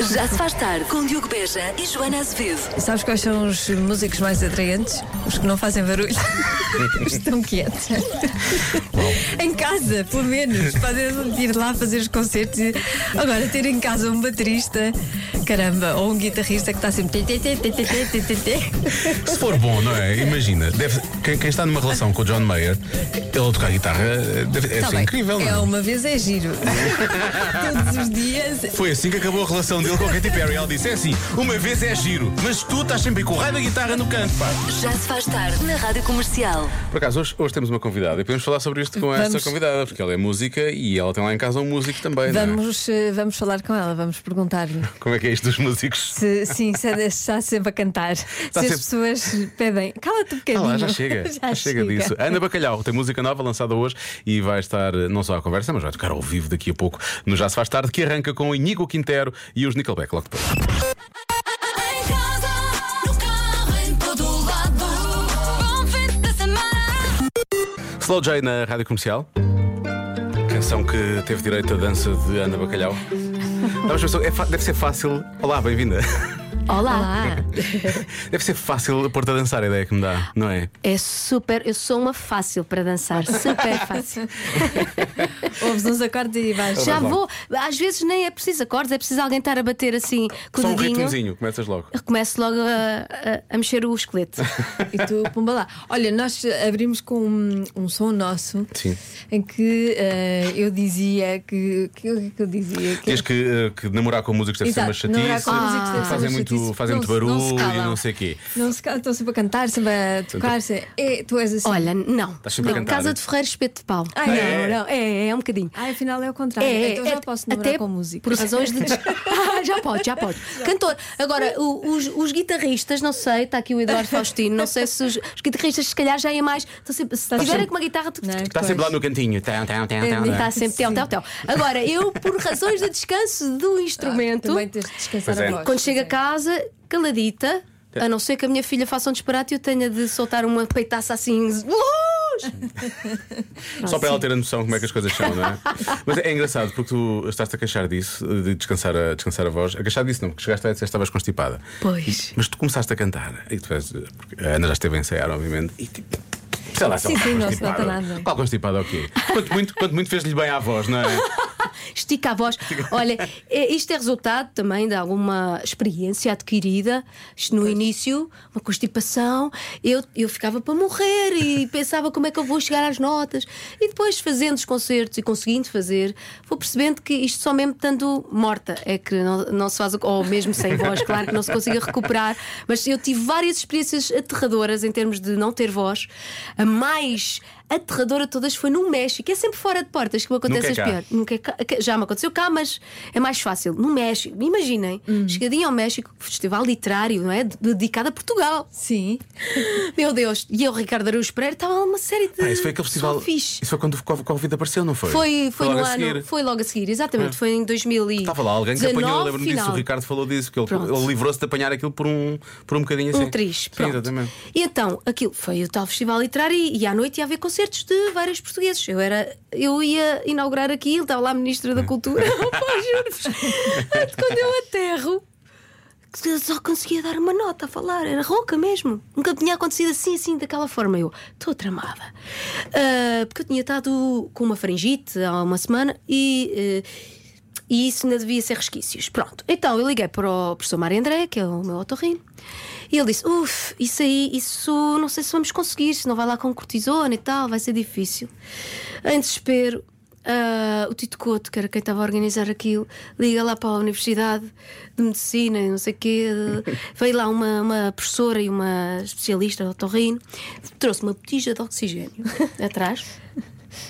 Já se faz tarde com Diogo Beja e Joana Azevedo. Sabes quais são os músicos mais atraentes? Os que não fazem barulho. Estão quietos. em casa, pelo menos. Podem ir lá fazer os concertos. e- Agora, ter em casa um baterista, caramba, ou um guitarrista que está sempre. Se for bom, não é? Imagina, deve- quem, quem está numa relação com o John Mayer, ele a tocar guitarra, deve, deve Tá ser bem, incrível, não É é? uma vez é giro. Todos os dias. Foi assim que acabou a relação dele com a Katy Perry. Ela disse: é assim, uma vez é giro, mas tu estás sempre com o raio da guitarra no canto, pá. Já se faz tarde na Rádio Comercial. Por acaso, hoje, hoje temos uma convidada e podemos falar sobre isto com esta Vamos. convidada, porque ela é música e ela tem lá em casa um músico também. não é? Vamos, eh, vamos falar com ela, vamos perguntar-lhe. Como é que é isto dos músicos? Se, sim, se é- está sempre a cantar. se sempre- as pessoas pedem, cala-te um Ah bocadinho. lá, já chega, já, chega disso. Ana Bacalhau tem música nova lançada hoje e vai estar não só à conversa, mas vai tocar ao vivo daqui a pouco no Já Se Faz Tarde, que arranca com o Inigo Quintero e os Nickelback logo depois. Em casa, no carro, em todo lado. Bom fim de semana. Slow J na rádio comercial. Canção que teve direito à dança de Ana Bacalhau. Fa- deve ser fácil. Olá, bem-vinda. Olá. Olá. Deve ser fácil pôr-te a dançar, a ideia que me dá, não é? É super. Eu sou uma fácil para dançar, super fácil. Ouves uns acordes e vais. Já vou. Às vezes nem é preciso acordes, é preciso alguém estar a bater assim com Só o um dedinho. ritmozinho, começas logo. Começo logo a, a- a mexer o esqueleto. E tu, pumba lá. Olha, nós abrimos com um, um som nosso Sim. em que eh, eu dizia que. que, o que que eu dizia? Que, Diz que, eh, que namorar com músicos deve ser uma Exato, namorar chatice, com músicos deve ser fazem uma muito, fazem não muito se- não barulho e não sei o quê. Não se cala, estão sempre a cantar, sempre a tocar. se- É, tu és assim. Olha, não. Estás sempre a não. cantar, Casa de Ferreiro Espeto de Pau. Ai, não, é? não. É, é um bocadinho. Ah, afinal é o contrário. então já posso namorar até com música. Por razões de. Ah, já pode, já pode. Cantor. Agora, o- os, os guitarristas, não sei, está aqui o Eduardo Faustino, não sei se os, os guitarristas, se calhar, já é mais. estão sempre- se tiverem sempre- com uma guitarra, tu. Não é? Está sempre lá no cantinho. Tão, É, é? Está sempre tel, tel, tel. Agora, eu, por razões de descanso do instrumento, Também tens de descansar é. a voz. quando chego a Sim. Casa, caladita, a não ser que a minha filha faça um disparate e eu tenha de soltar uma peitaça assim. Só para ela ter a noção como é que as coisas são, não é? Mas é engraçado porque tu estás-te a queixar disso, de descansar a, descansar a voz. A queixar disso não, porque chegaste disseste que estavas constipada. Pois. Mas tu começaste a cantar. E tu fez, porque a Ana já esteve a ensaiar, obviamente. E tipo. Sei lá, Sim, sim, está não se nota nada. Qual constipada o quê? Quanto muito, quanto muito fez-lhe bem à voz, não é? Estica a voz. Olha, é- isto é resultado também de alguma experiência adquirida. Isto no início, uma constipação, eu, eu ficava para morrer e pensava como é que eu vou chegar às notas. E depois, fazendo os concertos e conseguindo fazer, vou percebendo que isto só mesmo estando morta é que não, não se faz, ou mesmo sem voz, claro que não se consiga recuperar. Mas eu tive várias experiências aterradoras em termos de não ter voz. A mais aterradora de todas foi no México, é sempre fora de portas que me acontece Nunca é as piores. Nunca é cá- já me aconteceu cá, mas é mais fácil. No México, imaginem, chegadinho ao México, festival literário, não é? De- Dedicado a Portugal. Sim. Meu Deus, e eu, Ricardo Araújo Pereira, estava lá uma série de. Ah, isso foi aquele festival. Isso foi quando o Covid- apareceu, não foi? Foi, foi, logo no a ano, seguir. foi logo a seguir, exatamente. Foi em 2000 e Estava lá alguém que apanhou, eu lembro-me disso, o Ricardo falou disso, que ele, ele livrou-se de apanhar aquilo por um, por um bocadinho assim. Um triz, Sim, exatamente. E então, aquilo foi o tal festival literário e, e à noite ia haver concertos de vários portugueses. Eu, era, eu ia inaugurar aquilo, estava lá a Ministra da Cultura. Juro-vos. Quando eu aterro, só conseguia dar uma nota a falar, era rouca mesmo. Nunca tinha acontecido assim, assim, daquela forma. Eu estou tramada. Ah, porque eu tinha estado com uma faringite há uma semana e. eh, e isso ainda devia ser resquícios. Pronto. Então eu liguei para o professor Mário André, que é o meu otorrino, e ele disse: Uf, isso aí, isso não sei se vamos conseguir, se não vai lá com cortisona e tal, vai ser difícil. Em desespero, ah, o Tito Couto, que era quem estava a organizar aquilo, liga lá para a Universidade de Medicina e não sei o quê. Veio lá uma, uma professora e uma especialista, otorrino, trouxe uma botija de oxigênio atrás.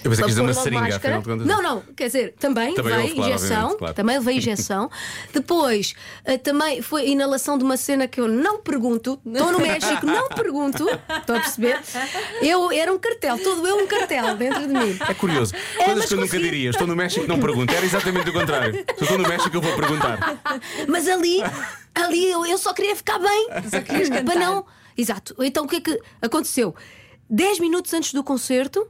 Eu pensei que uma seringa, máscara. afinal de contas. Não, não, quer dizer, também, Também veio claro, injeção, claro. também veio injeção. Depois, eh, também foi inalação de uma cena que eu não pergunto. Estou no México, não pergunto. Estou a perceber? Eu era um cartel, todo eu um cartel dentro de mim. É curioso. É, Coisas que eu nunca diria. Estou no México, não pergunto. Era exatamente o contrário. Se estou no México, eu vou perguntar. Mas ali, ali eu, eu só queria ficar bem. querias cantar. Para não. Exato. Então o que é que aconteceu? 10 minutos antes do concerto,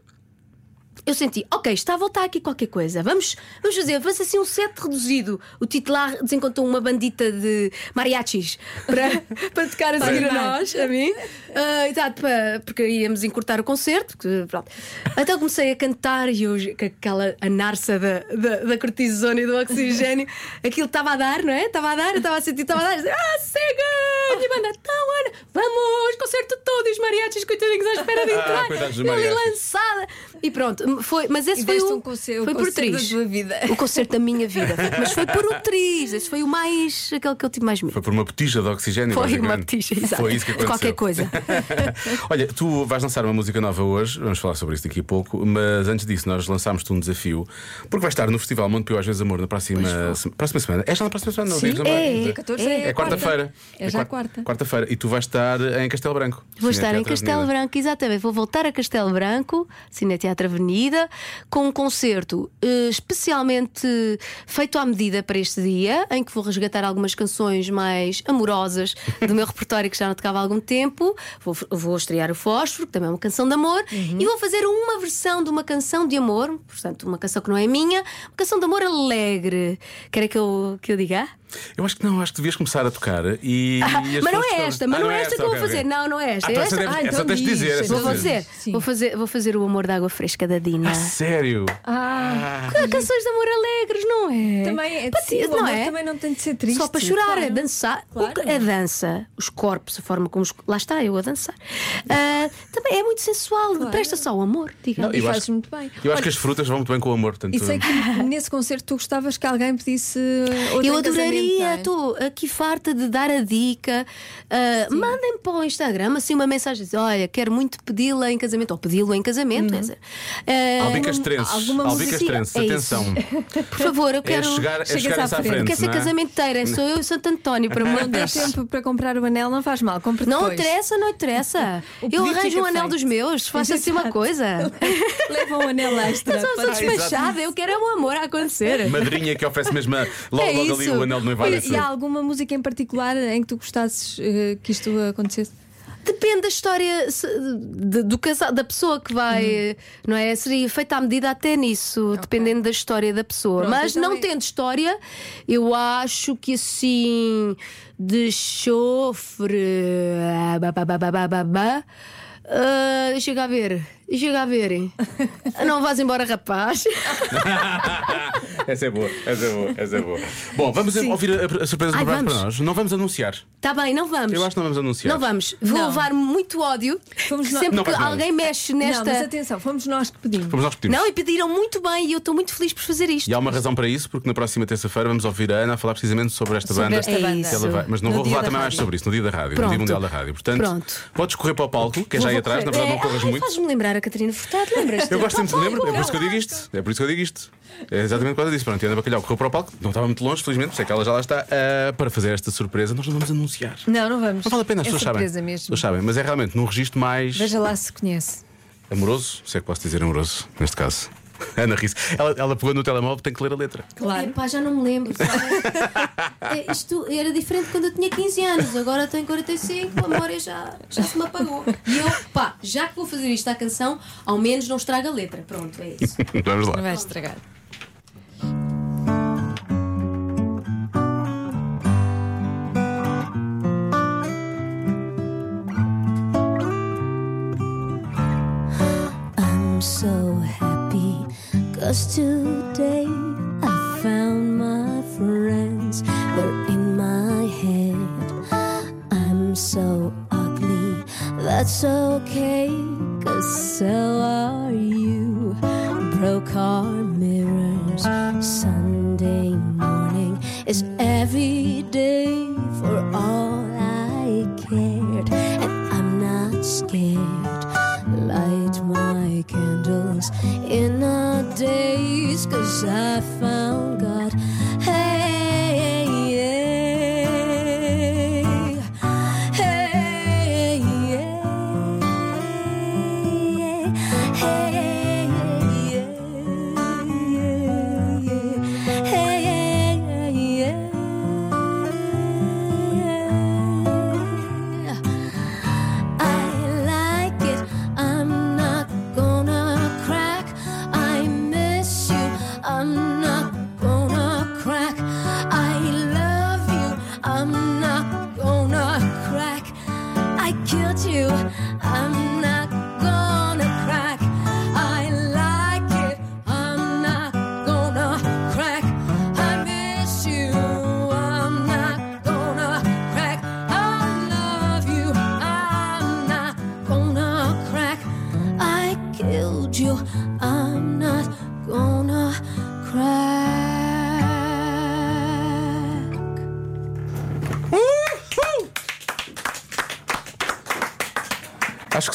eu senti, ok, está a voltar aqui qualquer coisa. Vamos, vamos fazer, vamos assim um set reduzido. O titular desencontrou uma bandita de mariachis para, para tocar a seguir a nós, a mim. Ah, exato, para, porque íamos encurtar o concerto. porque, pronto. Então comecei a cantar e eu, com aquela anarça da, da, da cortisona e do oxigênio, aquilo estava a dar, não é? Estava a dar, estava a sentir, estava a dar. Ah, cega! E banda, então, Ana, vamos, concerto todo, e os mariachis, coitadinhos, à espera de entrar. coitados dos Eu ali mariachis. lançada. E pronto, foi, mas esse E foi o, um concerto- foi o por vida. O concerto da minha vida. Mas foi por um triz. Esse foi o mais. aquele que eu tive mais medo. Foi por uma botija de oxigênio. Foi uma petija, exato. Foi isso que aconteceu. Qualquer coisa. Olha, tu vais lançar uma música nova hoje, vamos falar sobre isso daqui a pouco, mas antes disso, nós lançámos-te um desafio, porque vais estar no Festival Montepio às vezes Amor na próxima, se- próxima semana. É já na próxima semana, não Sim, é, Dia 14 É É quarta-feira. É já quarta. Quarta-feira. E tu vais estar em Castelo Branco. Vou Cine estar em Castelo. Branco, exatamente. Vou voltar a Castelo Branco, Cine Teatro Avenida, com um concerto eh, especialmente feito à medida para este dia, em que vou resgatar algumas canções mais amorosas do meu repertório que já não tocava há algum tempo. Vou, vou estrear o Fósforo, que também é uma canção de amor, e vou fazer uma versão de uma canção de amor, portanto, uma canção que não é minha, uma canção de amor alegre. Querem que eu, que eu diga? Eu acho que não, acho que devias começar a tocar e. e as mas não é esta, mas Ah, não é esta que eu vou fazer. Não, não é esta. Ah, É então esta. essa, deve- Ah, então tens de diz, dizer. Vou fazer, Sim. vou fazer, vou fazer o amor da água fresca da Dina. Ah, sério? Ah, Há canções de amor alegres, não é? também é sim, o não é? também não tem de ser triste. Só para chorar, claro. é dançar. O Claro. que- A dança, os corpos, a forma como os. Lá está, eu a dançar. Ah, também é muito sensual, presta só o amor, diga. Não, E eu fazes acho- muito bem. Eu acho Olha, que as frutas vão muito bem com o amor. Portanto, E sei que nesse concerto tu gostavas que alguém pedisse Eu adoraria, casamento, estou aqui farta de dar a dica. Ah, Mandem para o Instagram assim uma mensagem: diz, Olha, quero muito pedi-la em casamento, ou pedi-lo em casamento. quer dizer. Ah, Albicas Trenses. alguma Albicas Trenses, é atenção. Por favor, eu quero. É chegar, é chegar à frente. frente. Quer ser não é? casamenteira, sou eu e Santo António, para Não amor de deu tempo para comprar o anel, não faz mal, compra Não interessa, não interessa. Eu arranjo um anel dos meus, faça assim uma coisa. Leva um anel extra. Eu sou, despachada, eu quero é o amor a acontecer. Madrinha que oferece mesmo a- logo, É logo ali o anel de Olha, e há alguma música em particular em que tu gostasses eh, que isto acontecesse? Depende da história se- de- do casal, da pessoa que vai, não é? Seria feita à medida até nisso, dependendo da história da pessoa. Pronto, Mas não é- tendo história, eu acho que assim de chofre. ah, ba, ba, ba, ba, ba, ba, ba, ah, deixa cá ver, deixa cá ver. Não vás embora, rapaz. essa é boa, essa é boa, essa é boa. Bom, vamos ouvir a, a surpresa Ai, preparada para nós. Não vamos anunciar. Está bem, não vamos. Eu acho que não vamos anunciar. Não vamos. Vou Não. levar muito ódio. Fomos nós- sempre Não que faz mal. alguém mexe nesta. Não, mas atenção, fomos nós que pedimos. Vamos nós repetimos. Não, e pediram muito bem e eu estou muito feliz por fazer isto. E há uma razão para isso, porque na próxima terça-feira vamos ouvir a Ana a falar precisamente sobre esta Sobre banda. esta É banda. isso. Que ela vai- Mas não No vou dia falar da também mais rádio. sobre isso, no dia da rádio, no Pronto. Dia Mundial da Rádio. Portanto, Pronto. podes correr para o palco, que é já aí atrás, na verdade não corras ai, muito. Faz-me lembrar a Catarina Furtado, lembras-te? Eu gosto sempre de lembro, é por isso que eu digo isto. É por isso que eu digo isto. É exatamente por causa disso. Pronto, e Ana Bacalhau correu para o palco, não estava muito longe, felizmente, isso é que ela já lá está, ah, para fazer esta surpresa. Nós não vamos anunciar. Não, não vamos. Não vale a pena, as é pessoas sabem. mesmo. pessoas sabem, mas é realmente num registro mais Veja lá se conhece. amoroso, se é que posso dizer amoroso, neste caso. Ana ri ela, ela pegou no telemóvel, tem que ler a letra. Claro. Epá, já não me lembro. sabe? É, isto era diferente quando eu tinha 15 anos, agora tenho 45, a memória já, já se me apagou. E eu, pá, já que vou fazer isto à canção, ao menos não estraga a letra. Pronto, é isso. Vamos Não lá. vais estragar. Just today.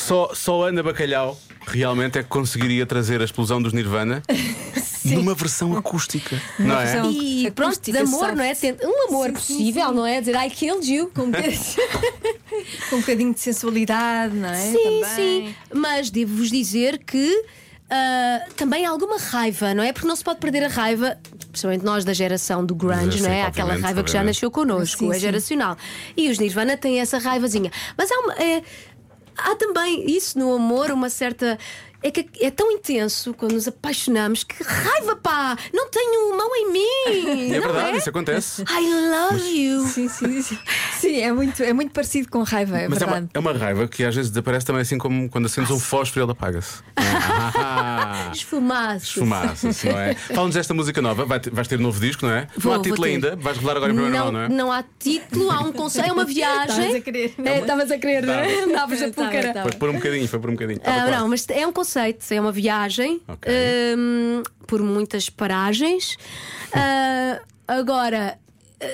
Só, só Ana Bacalhau realmente é que conseguiria trazer a explosão dos Nirvana numa versão acústica. não é? versão- E pronto, de acústica amor, soft. não é? Um amor Sim, sim, possível, sim. não é? Dizer I killed you. Com um bocadinho, com um bocadinho de sensualidade, não é? Sim, Também. sim. Mas devo-vos dizer que ah, também há alguma raiva, não é? Porque não se pode perder a raiva, principalmente nós da geração do grunge, Sim, não é? obviamente, Aquela raiva que já obviamente. nasceu connosco, Sim, é sim. geracional. E os Nirvana têm essa raivazinha. Mas há, uma, é- há também isso no amor, uma certa. É que é tão intenso quando nos apaixonamos que raiva, pá! Não tenho mão em mim! É não verdade, é? isso acontece. I love you! Sim, sim, sim. Sim, é muito, é muito parecido com raiva, é Mas é verdade. uma, é uma raiva que às vezes desaparece também assim como quando acendes um fósforo e ele apaga-se. Ah, Esfumaço. Esfumaças, não é? Fala-nos desta música nova, vai ter- vais ter novo disco, não é? Vou, não há vou título ter. ainda, vais revelar agora em primeira mão, não, não é? há título, há um conceito, é uma viagem. Estavas a querer. É, Estavas a querer, não é? Estava. Andavas a um bocadinho, foi por um bocadinho. Ah, não, mas é um conceito, é uma viagem Ok. hum, por muitas paragens. Ah, agora.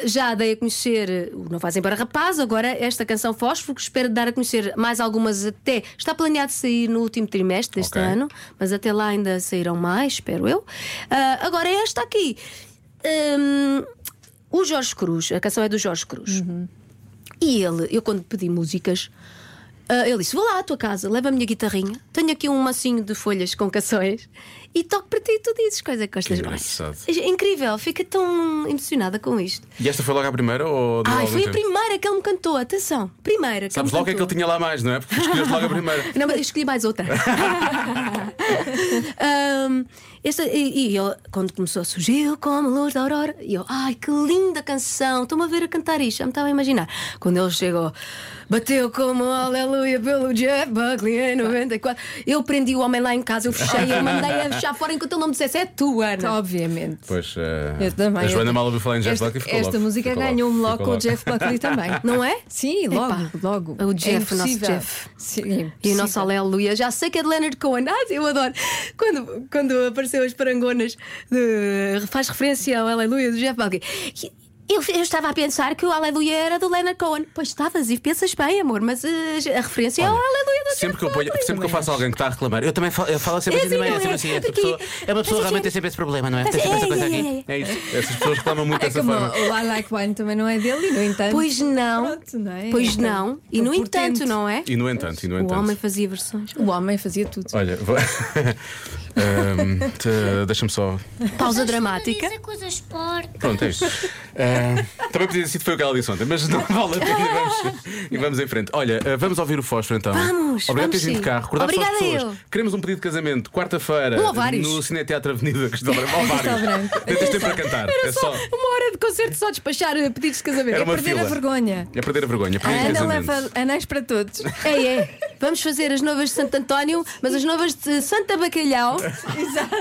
Já dei a conhecer o Não Fazem para Rapaz, agora esta canção Fósforo, que espero dar a conhecer mais algumas até. Está planeado sair no último trimestre deste Ok. ano, mas até lá ainda sairão mais, espero eu. Ah, agora é esta aqui. Hum, o Jorge Cruz, a canção é do Jorge Cruz. E ele, eu quando pedi músicas, ah, ele disse: Vou lá à tua casa, leva a minha guitarrinha, tenho aqui um macinho de folhas com canções e toco para ti e tu dizes coisa que gostas mais. É incrível, fica tão emocionada com isto. E esta foi logo a primeira ou Ai, foi a tempo? primeira que ele me cantou, atenção, primeira. Que Sabes logo o que é que ele tinha lá mais, não é? Porque escolheste logo a primeira. Não, mas eu escolhi mais outra. Ahm, esta- e, e ele, quando começou, surgiu como luz da aurora. E eu, ai, que linda canção. Estou-me a ver a cantar isto, já me estava a imaginar. Quando ele chegou, bateu como aleluia pelo Jeff Buckley em 94. Eu prendi o homem lá em casa, eu fechei, eu mandei a fechar fora enquanto ele não me dissesse: é tu, Ana. Obviamente. Pois eh, Eu também. a Joana mal ouviu falar em Jeff esta, Buckley ficou Esta logo, música ganhou-me logo com o Jeff Buckley também. Não é? Sim, logo, Epá, logo. o Jeff, é o nosso. Jeff. Sim, E o nosso. Aleluia, já sei que é de Leonard Cohen. Ah, eu adoro. Quando, quando apareceu as parangonas, de- faz referência ao Aleluia do Jeff Buckley. Eu, eu estava a pensar que o Aleluia era do Leonard Cohen. Pois estavas e pensas bem, amor, mas eh, a referência é ao Aleluia do Sempre que, eu ponho, sempre que eu faço alguém que está a reclamar, eu também falo, eu falo sempre É assim, assim, é? É sempre é? assim, essa Porque- pessoa, é uma pessoa realmente é- tem sempre esse problema, não é? Tem sempre é, essa coisa é, aqui. é, É isso. Essas pessoas reclamam muito É dessa forma. o I Like Wine também não é dele, e no entanto. Pois não. Pronto, não é? Pois É não. E no entanto, não é? E no entanto, e no O entanto. homem fazia versões. O homem fazia tudo. Olha, te- deixa-me só. Pausa dramática. Coisas porcas. Pronto, é isto. Ah, também podia ter sido foi o que ela disse ontem, mas não vale a pena. E vamos, e vamos em frente. Olha, ah, vamos ouvir o fósforo então. Vamos, Obrigado por vamos teres vindo sim. carro. Recordar só as Obrigada pessoas. eu. Queremos um pedido de casamento, quarta-feira, Um ou vários? no Cineteatro Avenida Castelo Branco. Ou vários. Branco. Tens tempo para cantar. É só. Uma hora de concerto só despachar eh, pedidos de casamento. Era uma Perder a fila. vergonha. É perder a vergonha. A Pedido de Ana casamento. leva anéis para todos. É, é. Vamos fazer as novas de Santo António, mas as novas de Santa Bacalhau. Exato.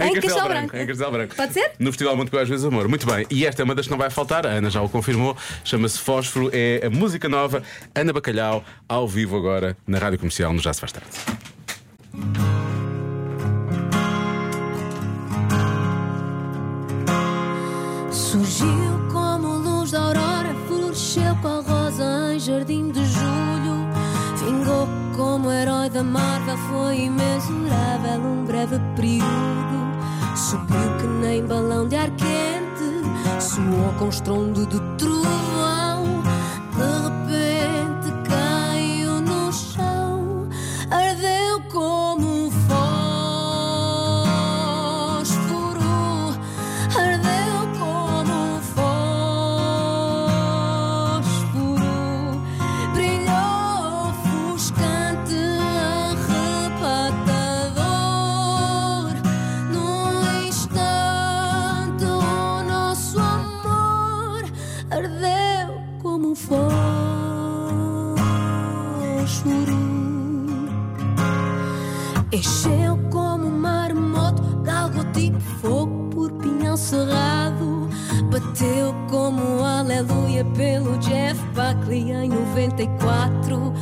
Em Castelo Branco. Em Castelo Branco. Pode ser? No Festival Muito às vezes Amor. Muito bem. E esta é uma das que não vai faltar. A Ana já o confirmou. Chama-se Fósforo. É a música nova. Ana Bacalhau, ao vivo agora na Rádio Comercial, no Já Se Faz Tarde. Surgiu como luz da aurora, floresceu com a rosa em jardim de herói da Marvel, foi imensurável um breve período. Subiu que nem balão de ar quente, soou com estrondo de Buckley em 94.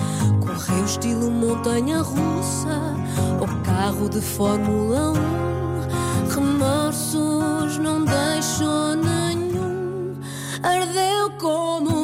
Correu estilo montanha russa ou carro de Fórmula 1. Remorsos não deixou nenhum. Ardeu como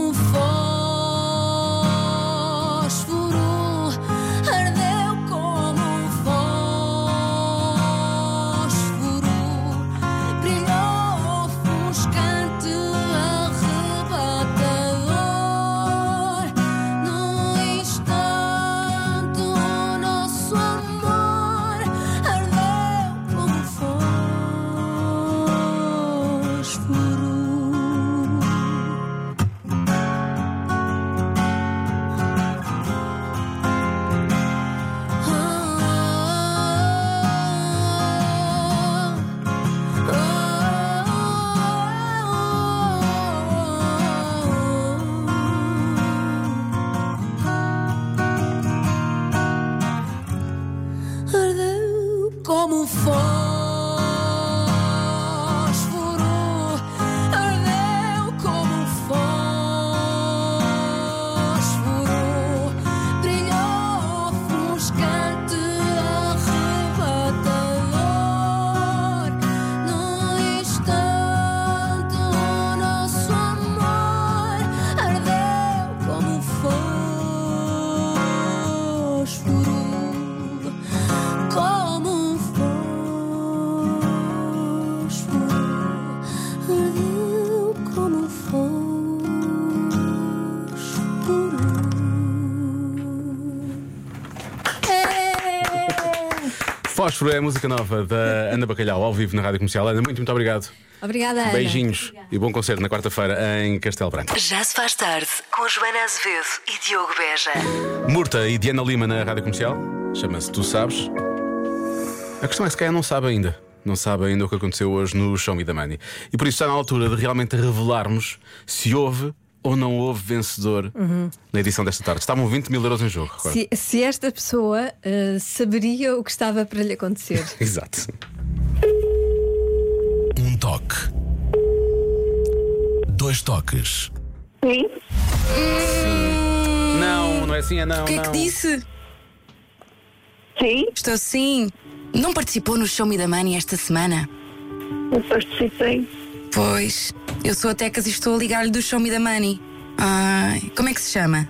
como for. Fósforo é a música nova da Ana Bacalhau, ao vivo na Rádio Comercial. Ana, muito, muito obrigado. Obrigada, Ana. Beijinhos e bom concerto na quarta-feira em Castelo Branco. Já se faz tarde com Joana Azevedo e Diogo Beja. Murta e Diana Lima na Rádio Comercial. Chama-se Tu Sabes. A questão é se calhar não sabe ainda. Não sabe ainda o que aconteceu hoje no Show Me the Money. E por isso está na altura de realmente revelarmos se houve ou não houve vencedor na edição desta tarde. Estavam 20 mil euros em jogo. recordo. Se, se esta pessoa eh, saberia o que estava para lhe acontecer. Exato. Um toque. Dois toques. Sim, Não, não é assim, é não. O que é não. que disse? sim, Estou sim. Não participou no Show Me the Money esta semana? eu participei. Pois, eu sou a Tecas e estou a ligar-lhe do Show Me the Money. Ai, como é que se chama?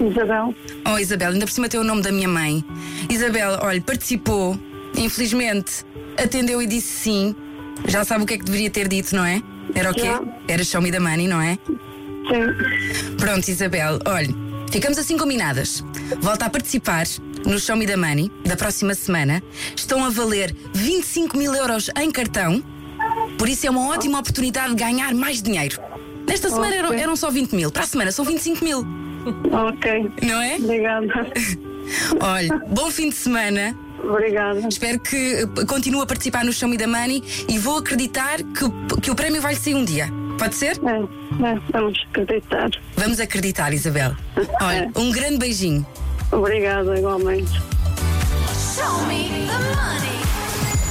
Isabel, Oh, Isabel, ainda por cima tem o nome da minha mãe. Isabel, olha, participou. Infelizmente, atendeu e disse sim. Já sabe o que é que deveria ter dito, não é? Era o quê? Já. Era Show Me the Money, não é? sim, Pronto, Isabel, olha, ficamos assim combinadas. Volta a participar no Show Me the Money da próxima semana. Estão a valer 25 mil euros em cartão. Por isso é uma ótima oportunidade de ganhar mais dinheiro. Nesta semana eram, eram só 20 mil, para a semana são 25 mil, ok, não é? obrigada, Olha, bom fim de semana. obrigada. Espero que eh, continue a participar no Show Me the Money e vou acreditar que, o- que o prémio vai sair um dia. Pode ser? É, é, vamos acreditar. Vamos acreditar, Isabel. Olha, um grande beijinho. Obrigada, igualmente. Show me the money.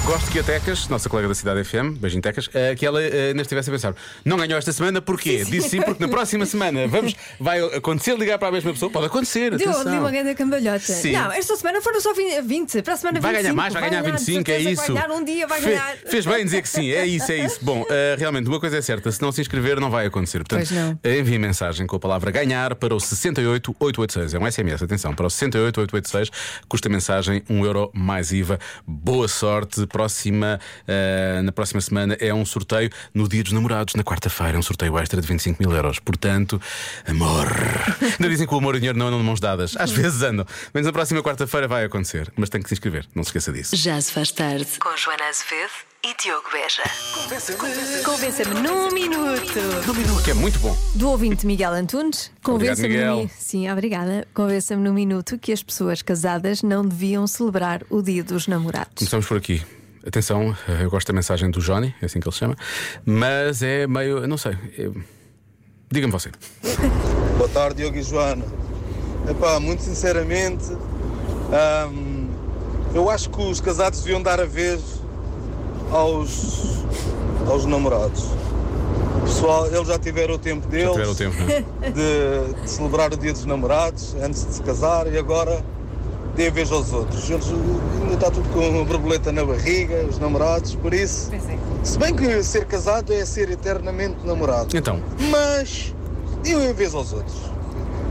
Gosto que a Tecas, nossa colega da Cidade FM, beijinho Tecas, eh, que ela eh, ainda estivesse a pensar: não ganhou esta semana, porquê? Disse sim, porque na próxima semana vamos, vai acontecer ligar para a mesma pessoa. Pode acontecer, Deu, atenção. deu uma grande cambalhota. Sim. Não, esta semana foram só 20, para a semana Vai 25. ganhar mais, vai ganhar 25, de é certeza, isso. Vai ganhar um dia, vai Fe- ganhar. Fez bem dizer que sim, é isso, é isso. Bom, eh, realmente, uma coisa é certa: se não se inscrever, não vai acontecer. Portanto, Pois não. envie mensagem com a palavra ganhar para o 68886. É um SMS, atenção, para o 68886. Custa mensagem 1 euro mais IVA. Boa sorte. Próxima, eh, na próxima semana é um sorteio no Dia dos Namorados, na quarta-feira. É um sorteio extra de 25 mil euros. Portanto, amor. Não dizem que o amor e o dinheiro não andam de mãos dadas. Às vezes andam. Mas na próxima quarta-feira vai acontecer. Mas tem que se inscrever. Não se esqueça disso. Já se faz tarde com Joana Azevedo e Diogo Beja. Convença-me num minuto. Que é muito bom. Do ouvinte Miguel Antunes, convença-me num Sim, obrigada. Convença-me num minuto que as pessoas casadas não deviam celebrar o dia dos namorados. Começamos por aqui. Atenção, eu gosto da mensagem do Johnny, é assim que ele se chama, mas é meio. não sei. é- Diga-me você. Boa tarde, Diogo e Joana. Epá, muito sinceramente, hum, eu acho que os casados deviam dar a vez aos, aos namorados. O pessoal, eles já tiveram o tempo deles Tiver o tempo, não é? de, de celebrar o dia dos namorados antes de se casar e agora dê a vez aos outros. Eles ainda está tudo com uma borboleta na barriga, os namorados, por isso. Se bem que ser casado é ser eternamente namorado. Então, Mas deu a vez aos outros.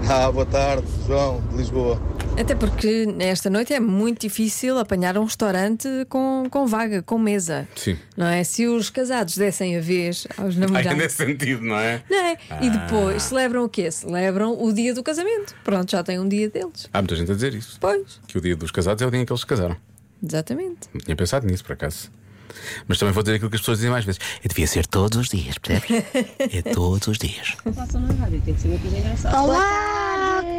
Ah, boa tarde, João, de Lisboa. Até porque esta noite é muito difícil apanhar um restaurante com, com vaga, com mesa. sim. Não é? Se os casados dessem a vez aos Ai, namorados. nesse sentido, não é? Não é? Ah. E depois celebram o quê? Celebram o dia do casamento. Pronto, já tem um dia deles. Há muita gente a dizer isso. Pois, Que o dia dos casados é o dia em que eles se casaram. exatamente. Não tinha pensado nisso, por acaso. Mas também vou dizer aquilo que as pessoas dizem mais vezes. Eu devia ser todos os dias, percebes? É todos os dias. Olá,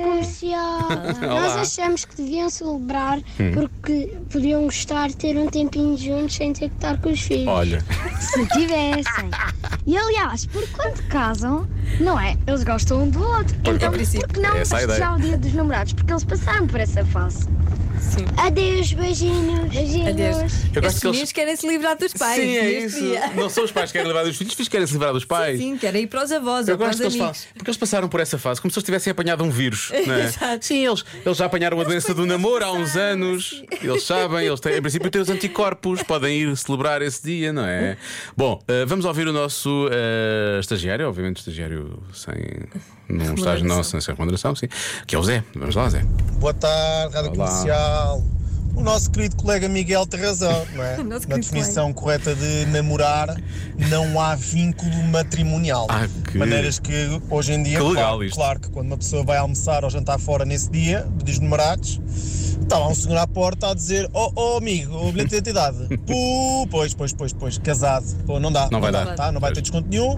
comercial! Nós achamos que deviam celebrar porque podiam gostar de ter um tempinho juntos sem ter que estar com os filhos. Olha, Se tivessem. E aliás, porque quando casam, não é? Eles gostam um do outro. Então, por que não é festejar o dia dos namorados? Porque eles passaram por essa fase. Sim. Adeus, beijinhos. Beijinhos. Adeus. eu gosto Estes que eles. meninos querem se livrar dos pais. Sim, é neste isso. dia. Não são os pais que querem levar dos filhos, os filhos querem se livrar dos pais. Sim, querem ir para os avós Eu ou para gosto os que eles amigos. falam, porque eles passaram por essa fase como se eles tivessem apanhado um vírus. Não é? Exato. Sim, eles, eles já apanharam a doença do namoro há uns anos. Eles sabem, eles têm, em princípio têm os anticorpos, podem ir celebrar esse dia, não é? Bom, eh, vamos ouvir o nosso eh, estagiário, obviamente estagiário sem. Num estágio não sem sem remuneração, sim, que é o Zé. Vamos lá, Zé. Boa tarde, Rádio Olá. Comercial. o nosso querido colega Miguel tem razão, não é? Nosso Na definição correta de namorar, não há vínculo matrimonial. Ah, que- Maneiras que hoje em dia, Que claro, claro que quando uma pessoa vai almoçar ou jantar fora nesse dia, dos namorados, está lá um senhor à porta a dizer: Oh, oh amigo, o bilhete de identidade. Pô, pois, pois, pois, pois, casado. Pô, não dá. Não vai dá, dar. Tá? Não vai ter desconto nenhum.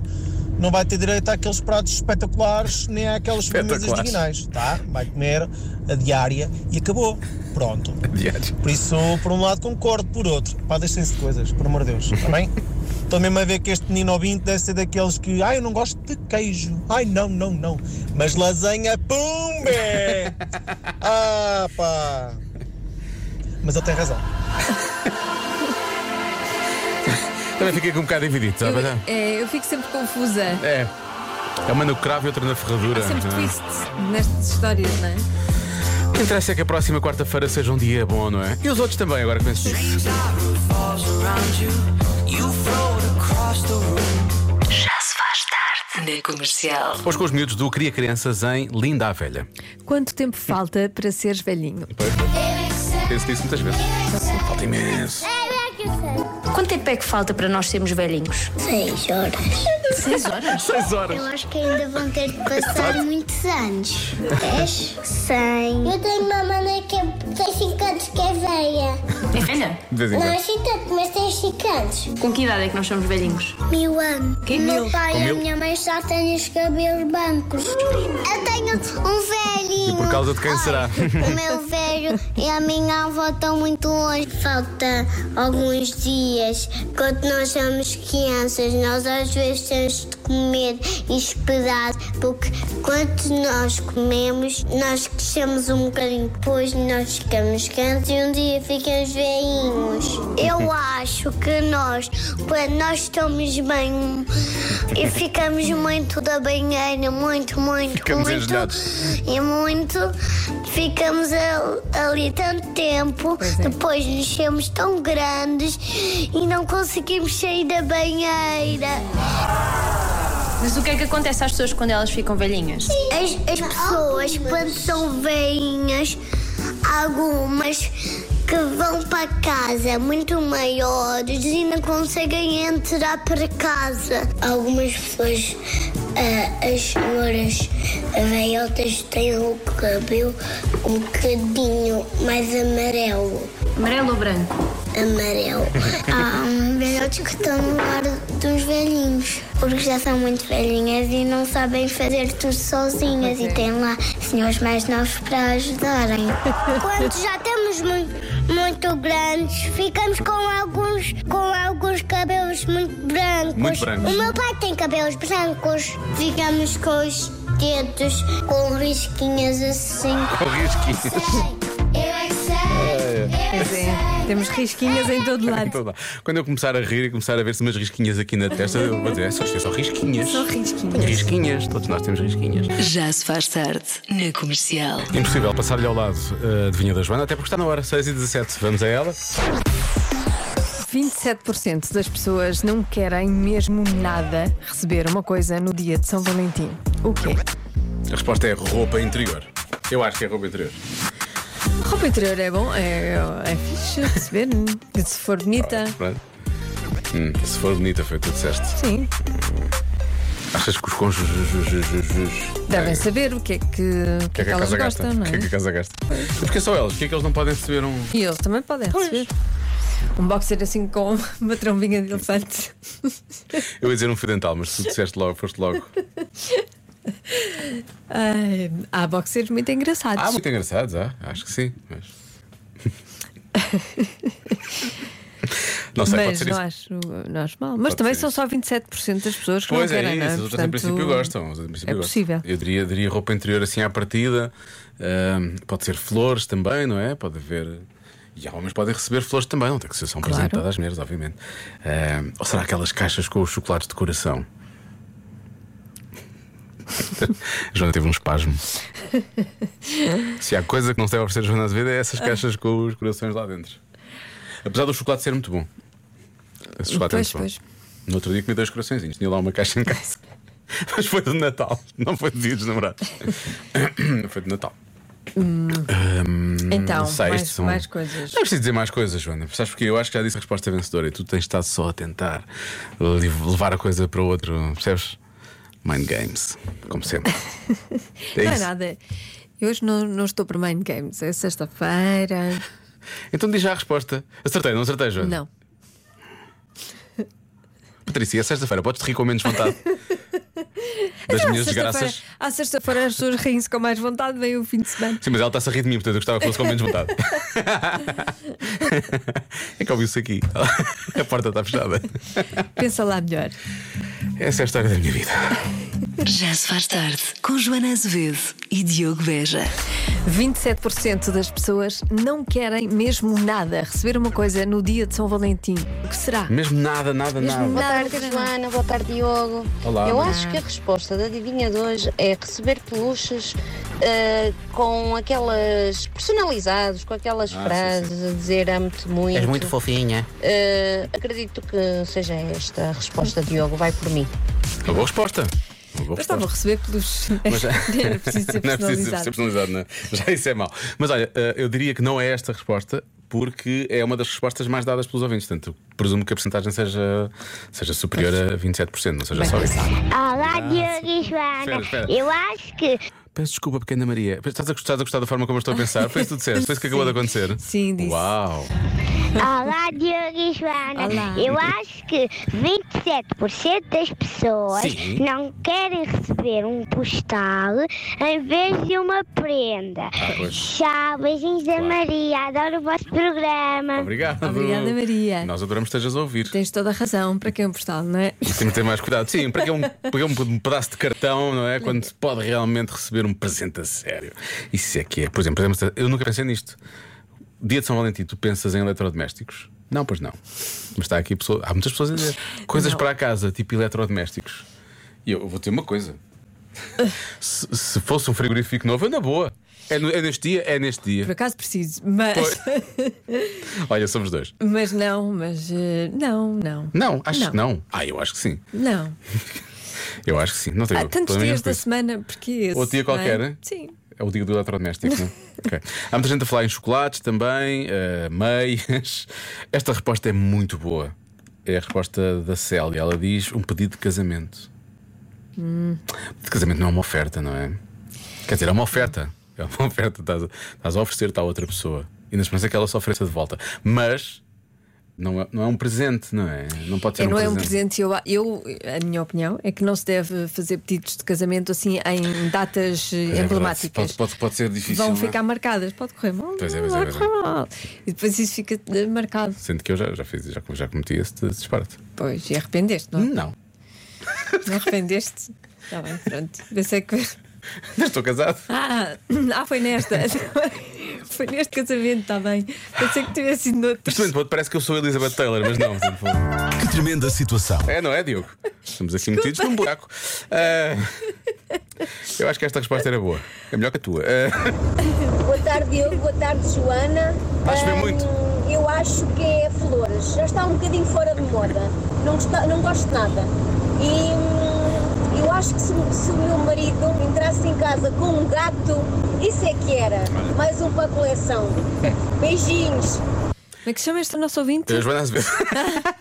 Não vai ter direito àqueles pratos espetaculares nem àquelas sobremesas divinais, tá? Vai comer a diária e acabou. Pronto. Por isso, por um lado concordo, por outro, pá, deixem-se de coisas, por amor de Deus, está bem? Estou mesmo a ver que este menino ouvinte deve ser daqueles que, ai, eu não gosto de queijo, ai, não, não, não, mas lasanha, pumbe! Ah, pá! Mas ele tem razão. Também fiquei com um bocado dividido, Eu, sabe? é, eu fico sempre confusa. É. É uma no cravo e outra na ferradura. Há sempre não é? twists nestas histórias, não é? O que interessa é que a próxima quarta-feira seja um dia bom, não é? E os outros também, agora que penso nisso. Já se faz tarde na comercial. Hoje com os miúdos do Cria Crianças em Linda a Velha. Quanto tempo falta para seres velhinho? Penso nisso muitas vezes. Falta imenso. Quanto tempo é que falta para nós sermos velhinhos? Seis horas. Seis horas? Seis horas. Eu acho que ainda vão ter de passar muitos anos. Dez? Cem. Eu tenho uma mana que é- tem 5 anos que é velha. É velha? De vez em Não é quando. assim tanto, mas tem 5 anos. Com que idade é que nós somos velhinhos? Mil anos. Que o meu mil? pai Com e a mil? minha mãe já têm os cabelos brancos. Eu tenho um velhinho. E por causa de quem será? O meu velho e a minha avó estão muito longe. Falta alguns dias. Quando nós somos crianças, nós às vezes temos de comer e esperar, porque quando nós comemos, nós crescemos um bocadinho depois, nós ficamos grandes e um dia ficamos velhinhos. Eu acho que nós, quando nós estamos bem e ficamos muito da banheira, muito, muito, Ficamos muito. engelhados. E muito ficamos al- ali tanto tempo, depois nascemos tão grandes e não conseguimos sair da banheira. Mas o que é que acontece às pessoas quando elas ficam velhinhas? As, as pessoas, quando são veinhas, algumas que vão para casa muito maiores e não conseguem entrar para casa. Algumas pessoas, ah, as senhoras velhotas, têm o cabelo um bocadinho mais amarelo. Amarelo ou branco? Amarelo. Há um velhotes que estão no lugar dos velhinhos, porque já são muito velhinhas e não sabem fazer tudo sozinhas e têm lá senhores mais novos para ajudarem. Quando já estamos muito, muito grandes, ficamos com alguns, com alguns cabelos muito brancos. Muito brancos. O meu pai tem cabelos brancos. Ficamos com os dedos com risquinhas assim. Com risquinhos. Eu é que. Pois é, temos risquinhas em todo lado. Então. Quando eu começar a rir e começar a ver-se umas risquinhas aqui na testa, eu vou dizer: é só, isto é só risquinhas. Só risquinhas. Tenho risquinhas, todos nós temos risquinhas. Já se faz tarde na comercial. Impossível passar-lhe ao lado a adivinha da Joana, até porque está na hora, 6 e 17 Vamos a ela. 27% das pessoas não querem mesmo nada receber uma coisa no dia de São Valentim. O quê? A resposta é roupa interior. Eu acho que é roupa interior. Roupa interior é bom, é, é fixe receber. Se for bonita, Pronto. Hum, se for bonita, foi o que tu disseste. sim. Achas que os cônjuges Devem saber o que é que, o o que é que elas casa gostam, não O que é que é? a casa gasta? E Porque só elas? Porque é que eles não podem receber um. E eles também podem receber. Um boxer assim com uma trombinha de elefante. Eu ia dizer um fio dental, mas tu disseste logo, foste logo. Ai, há boxers muito engraçados. Ah, muito engraçados, ah, acho que sim. Mas... não sei, pode mas ser não isso. acho, não acho mal. Mas Pode também são isso. só 27% das pessoas que Pois não é, querem, isso, não é? as outras em princípio gostam. em princípio É gostam. possível. Eu diria, diria roupa interior assim à partida. Ahm, pode ser flores também, não é? Pode haver. E homens podem receber flores também, não tem que ser só um Claro. presente para as mulheres, obviamente. Ahm, ou será aquelas caixas com os chocolates de coração? Joana teve um espasmo. Se há coisa que não se deve oferecer a Joana Azevedo é essas caixas com os corações lá dentro. Apesar do chocolate ser muito bom. Esse chocolate Pois, é muito bom. No outro dia comi dois coraçõezinhos, tinha lá uma caixa em casa. Mas foi de Natal, não foi de dia dos namorados. foi de Natal. Hum, então, não sei, mais, são- mais coisas. Não é preciso dizer mais coisas, Joana. Sabes porque eu acho que já disse a resposta vencedora e tu tens estado só a tentar le- levar a coisa para outro, percebes? Mind games, como sempre. É não é nada. Eu hoje não, não estou para Mind Games. É sexta-feira. Então diz já a resposta. Acertei, não acertei, Joana? Não. Patrícia, é sexta-feira, podes te rir com menos vontade. Das Então, à minhas sexta-feira- desgraças. À sexta-feira as pessoas riem-se com mais vontade, vem o fim de semana. Sim, mas ela está-se a rir de mim, portanto eu gostava que fosse com menos vontade. é que ouviu-se aqui. A porta está fechada. Pensa lá melhor. Essa é a história da minha vida. Já se faz tarde com Joana Azevedo e Diogo Beja. 27% das pessoas não querem mesmo nada receber uma coisa no dia de São Valentim. O que será? Mesmo nada, nada, Mesmo nada. Boa Nada, tarde, nada. Joana. Boa tarde, Diogo. Olá, Eu acho que a resposta da adivinha de hoje é receber peluches eh, com aquelas personalizados, com aquelas Ah, frases a dizer amo-te muito. fofinha. Eh, acredito que seja esta a resposta, Diogo. Vai por mim. Uma boa resposta. Mas estava a receber pelos. Mas já- Era preciso ser Não é preciso ser personalizado. personalizado, não é? Já isso é mau. Mas olha, eh, eu diria que não é esta a resposta. Porque é uma das respostas mais dadas pelos ouvintes. Portanto, presumo que a porcentagem seja, seja superior a 27%, não seja Bem só isso. Olá, Ah, Diogo e Joana. Espera, espera. Eu acho que Peço desculpa, pequena Maria. Estás a gostar, a gostar da forma como eu estou a pensar? Foi isso que tu disseste? Foi isso que acabou de acontecer? Sim, disse. Uau! Olá, Diogo e Joana. Olá. Eu acho que 27% das pessoas Sim. não querem receber um postal em vez de uma prenda. Ah, pois. Tchau, beijinhos da Maria. Adoro o vosso programa. Obrigado. Obrigada, Maria. Nós adoramos que estejas a ouvir. Tens toda a razão. Para quem é um postal, não é? Temos que ter mais cuidado. Sim, para que é um, para que é um pedaço de cartão, não é? Quando se pode realmente receber um presente a sério. Isso é que é. Por exemplo, eu nunca pensei nisto. Dia de São Valentim, tu pensas em eletrodomésticos? Não, pois não. Mas está aqui pessoa, há muitas pessoas a dizer coisas Não. para a casa, tipo eletrodomésticos. E eu vou ter uma coisa: se, se fosse um frigorífico novo, é na boa. É, no- é neste dia, é neste dia. Por acaso preciso. Mas. Olha, somos dois. mas não, mas. eh, não, não. Não, acho Não. que não. Ah, eu acho que sim. Não. Eu acho que sim. Não tenho Há tantos dias da semana, porque esse, Outro dia é? qualquer, né? Sim. É o dia do eletrodoméstico, não é? Ok. Há muita gente a falar em chocolates também, eh, meias. Esta resposta é muito boa. É a resposta da Célia. Ela diz um pedido de casamento. Hum. De casamento não é uma oferta, não é? Quer dizer, é uma oferta. É uma oferta. Estás a, estás a oferecer-te à outra pessoa. E na esperança que ela se ofereça de volta. Mas não é, não é um presente, não é? Não pode ser É, um não é presente. um presente. Eu, eu, a minha opinião é que não se deve fazer pedidos de casamento assim em datas eh, é verdade. emblemáticas. Pode, pode, pode ser difícil. Vão não é? ficar marcadas, pode correr mal. Pois é, pois é, é. correr mal. E depois isso fica eh, marcado. Sendo que eu já, já fiz, já, já cometi esse disparate. Pois, e arrependeste, não? Não. Não arrependeste? Está bem, pronto. Pensei que. Estou casado. Ah, ah, foi nesta. Foi neste casamento, está bem. Pensei que tivesse sido noutro. Isto bem, parece que eu sou Elizabeth Taylor, mas não. tipo, Que tremenda situação. É, não é, Diogo? Estamos aqui metidos num buraco. Ah, eu acho que esta resposta era boa. É melhor que a tua. Ah, Boa tarde, Diogo. Boa tarde, Joana. Está a chover Ahm, muito. Eu acho que é flores. Já está um bocadinho fora de moda. Não, gosta- não gosto de nada. E hum, eu acho que se, se o meu marido entrasse em casa com um gato, isso é que era. Mais um para a coleção. Beijinhos. Como é que se chama esta nossa ouvinte? a Joana Azevedo.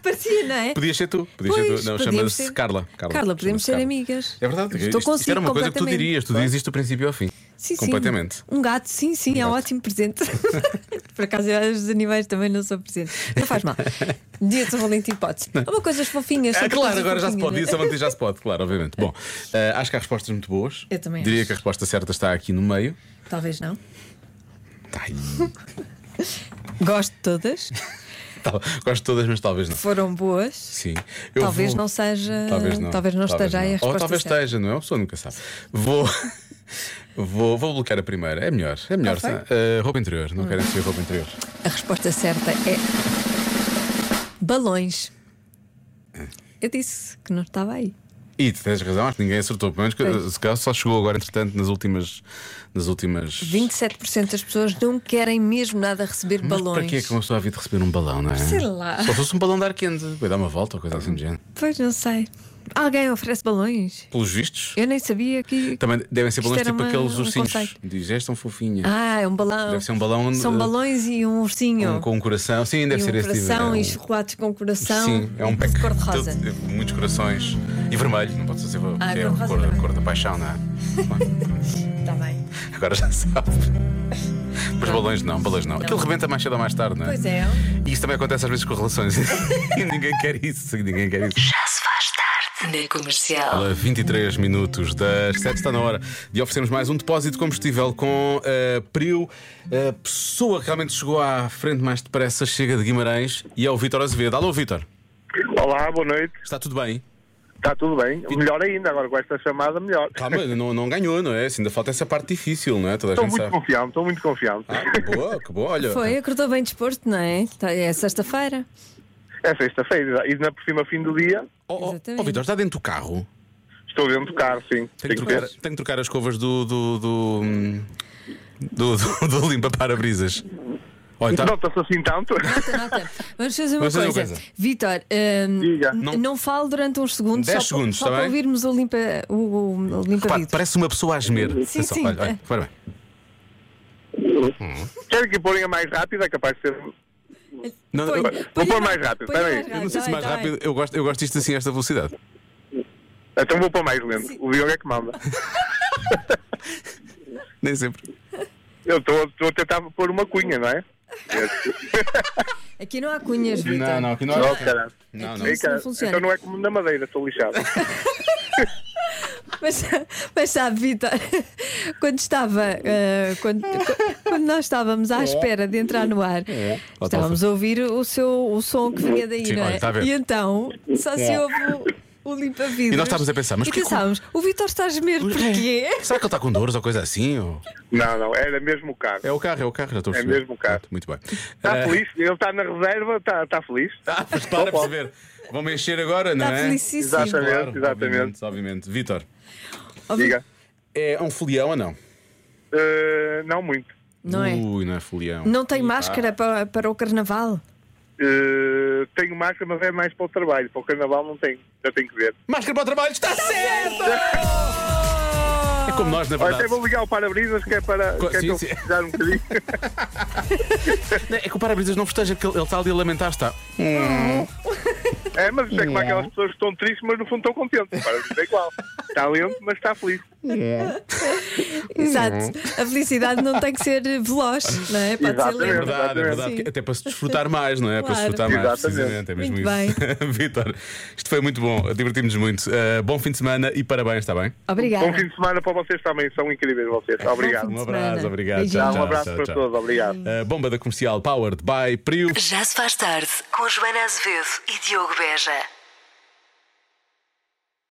Parecia, não é? Podias ser tu. Podias Pois, ser tu. Não, chama-se ser- Carla. Carla, podemos ser Carla. amigas. É verdade. Estou isto, isto consigo era uma coisa que tu dirias. Tu dirias isto do princípio ao fim. Sim, sim. Completamente. Um gato, sim, sim, é um ótimo presente. Por acaso, eu, os animais também não são presentes. Não faz mal. Dia de São Valentim pode-se. Há uma coisas fofinhas. Ah, sempre claro, agora já se pode. Dia não de é? São Valentim já se pode, claro, obviamente. Bom, ah, acho que há respostas muito boas. Eu também Diria acho. que a resposta certa está aqui no meio. Talvez não. Ai, Gosto de todas. Gosto de todas, mas talvez não. Foram boas. Sim. Eu Talvez vou- não seja. Talvez não. Talvez não esteja aí a Ou resposta. talvez certa. esteja, não é? Uma pessoa nunca sabe. Vou. Vou, vou bloquear a primeira. É melhor. É melhor. Sa- ah, roupa interior. Não querem ser roupa interior. A resposta certa é. Balões. Eu disse que não estava aí. E tu tens razão, acho que ninguém acertou. Pelo menos que, se calhar só chegou agora, entretanto, nas últimas. Nas últimas. 27% das pessoas não querem mesmo nada receber Mas balões. para que é que uma pessoa havia de receber um balão, não é? Sei lá. Só fosse um balão de ar quente. Vai dar uma volta ou coisa assim do género. Pois não sei. Alguém oferece balões? Pelos vistos. Eu nem sabia que. Também devem ser balões tipo uma- aqueles um ursinhos. conceito. Diz, és tão fofinha. Ah, é um balão. Deve ser um balão. São eh, balões e um ursinho. um com um coração. Sim, deve e ser um esse tipo. coração é um- e chocolates com coração. Sim, é um pack. de cor-de-rosa. todo- Muitos corações. E vermelho, não pode ser Ah, é a cor, cor da paixão, não é? Está bem. Agora já sabe. Mas balões não, balões não. Aquilo rebenta mais cedo ou mais tarde, não é? Pois é. E isso também acontece às vezes com relações. e ninguém quer isso. Ninguém quer isso. Na comercial. Olha, 23 minutos das 7 está na hora de oferecermos mais um depósito de combustível com a Prio. A pessoa que realmente chegou à frente mais depressa chega de Guimarães e é o Vítor Azevedo. Alô, Vítor. Olá, boa noite. Está tudo bem? Está tudo bem. Melhor ainda, agora com esta chamada, melhor. Calma, não, não ganhou, não é? Assim, ainda falta essa parte difícil, não é? Toda a Estou gente muito sabe. confiante, estou muito confiante. Ah, que boa, que boa. Olha, Foi, acordou bem disposto, não é? Tá- É sexta-feira. É sexta-feira, e na por cima, fim do dia, Ó oh, Vítor, está dentro do carro? estou dentro do carro, sim. Tenho que trocar, tenho que trocar as escovas do. do. do. do, do, do limpa-parabrisas. Olha, tá- Nota-se assim tanto. Nota, nota. Vamos fazer uma Vamos fazer uma coisa. coisa. Vítor, hum, não, fale durante uns segundos. 10 só, segundos, só está para bem? ouvirmos o limpa, o, o, o limpa Repare, vidros. parece uma pessoa a gemer. Sim, sim. Olha, olha. Quero que porem a mais rápida, é capaz de ser. Não, eu- põe Vou pôr mais rápido, põe espera mais aí. Eu não sei se mais bem, rápido. Eu gosto, eu gosto disto assim, a esta velocidade. Então vou pôr mais lento. O Diogo é que manda. Nem sempre. Eu estou a tentar pôr uma cunha, não é? Aqui não há cunhas, Vítor. Não, não, aqui não há. Caralho. Não, não. Isso não funciona. Então não é como na madeira, estou lixado. Mas, mas sabe, Vitor, quando estava, eh, quando, quando nós estávamos à espera de entrar no ar, estávamos a ouvir o, seu, o som que vinha daí, Sim, não olha, é? está a ver. E então só se É. ouve o, o limpa-vidros. E nós estávamos a pensar, mas e porquê que- pensávamos, o Vitor está a gemer, porquê? Será que ele está com dores ou coisa assim? Ou... Não, não, era mesmo o carro. É o carro, é o carro, já estou a É perceber. mesmo o carro. Muito bem. Está Eh, feliz? Ele está na reserva, está, está feliz? Ah, mas para perceber. Vão me encher agora, não Está é? felicíssimo. Exatamente, Claro, exatamente. Obviamente, obviamente. Vítor, Diga. é um folião ou não? Eh, não muito. Não é? Ui, não é folião. Não tem máscara para, para o carnaval? Eh, tenho máscara, mas é mais para o trabalho. Para o carnaval não tenho. Já tenho que ver. Máscara para o trabalho, está certo! É como nós, na verdade. até vou ligar o para-brisas que é para, Co- que é sim, sim. um bocadinho. É que o para-brisas não festeja, porque ele ele está ali a lamentar, está. É, mas isso é como aquelas pessoas que estão tristes, mas no fundo estão contentes. O para-brisas é igual. Está lento, mas está feliz. Exato. A felicidade não tem que ser veloz, não é? Pode ser É lenta. verdade, é verdade. Sim. Até para se desfrutar mais, não é? Para se Claro. desfrutar mais, Exatamente. precisamente. É mesmo Muito isso. Vitor, isto foi muito bom, divertimos-nos muito. Uh, bom fim de semana e parabéns, está bem? Obrigada. Bom fim de semana para vocês também. São incríveis vocês. Obrigado. Um abraço, obrigado. Beijinhos. Tchau, Um tchau, abraço tchau, para tchau. todos. Obrigado. Uh, bomba da comercial Powered by Prio. Já se faz tarde com Joana Azevedo e Diogo Beja.